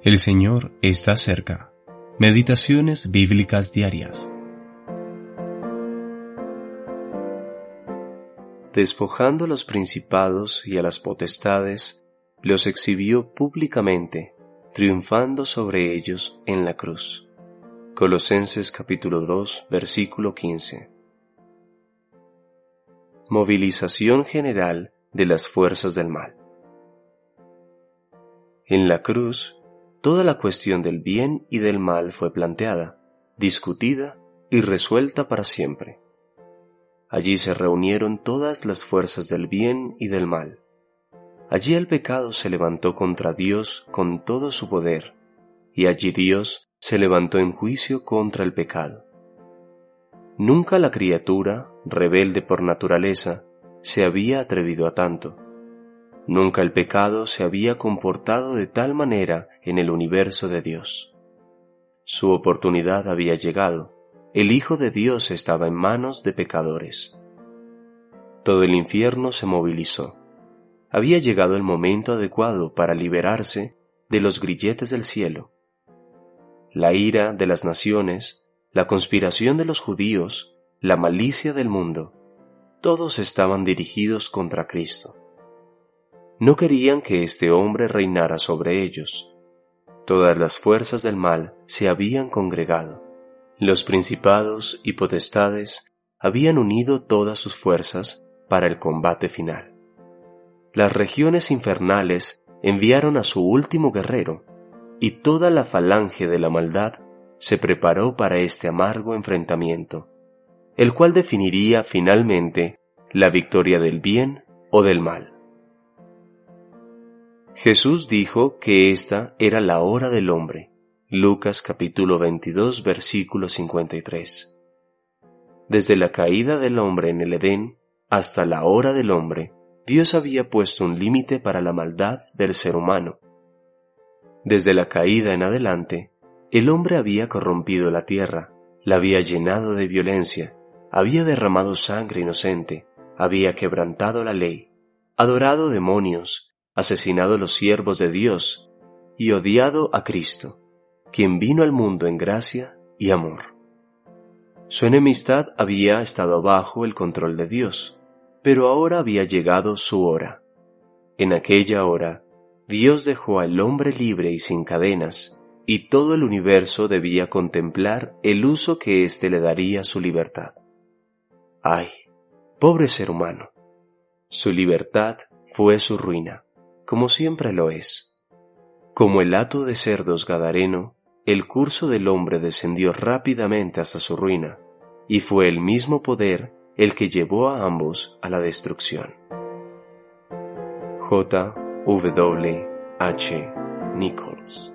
El Señor está cerca. Meditaciones bíblicas diarias. Despojando a los principados y a las potestades, los exhibió públicamente, triunfando sobre ellos en la cruz. Colosenses capítulo 2, versículo 15. Movilización general de las fuerzas del mal. En la cruz, toda la cuestión del bien y del mal fue planteada, discutida y resuelta para siempre. Allí se reunieron todas las fuerzas del bien y del mal. Allí el pecado se levantó contra Dios con todo su poder, y allí Dios se levantó en juicio contra el pecado. Nunca la criatura, rebelde por naturaleza, se había atrevido a tanto Nunca el pecado se había comportado de tal manera en el universo de Dios. Su oportunidad había llegado. El Hijo de Dios estaba en manos de pecadores. Todo el infierno se movilizó. Había llegado el momento adecuado para liberarse de los grilletes del cielo. La ira de las naciones, la conspiración de los judíos, la malicia del mundo, todos estaban dirigidos contra Cristo no querían que este hombre reinara sobre ellos. Todas las fuerzas del mal se habían congregado. Los principados y potestades habían unido todas sus fuerzas para el combate final. Las regiones infernales enviaron a su último guerrero, y toda la falange de la maldad se preparó para este amargo enfrentamiento, el cual definiría finalmente la victoria del bien o del mal. Jesús dijo que esta era la hora del hombre. Lucas capítulo 22 versículo 53. Desde la caída del hombre en el Edén hasta la hora del hombre, Dios había puesto un límite para la maldad del ser humano. Desde la caída en adelante, el hombre había corrompido la tierra, la había llenado de violencia, había derramado sangre inocente, había quebrantado la ley, adorado demonios, asesinado los siervos de Dios y odiado a Cristo, quien vino al mundo en gracia y amor. Su enemistad había estado bajo el control de Dios, pero ahora había llegado su hora. En aquella hora, Dios dejó al hombre libre y sin cadenas, y todo el universo debía contemplar el uso que éste le daría a su libertad. ¡Ay! Pobre ser humano. Su libertad fue su ruina como siempre lo es. Como el hato de cerdos gadareno, el curso del hombre descendió rápidamente hasta su ruina, y fue el mismo poder el que llevó a ambos a la destrucción. J. W. H. Nichols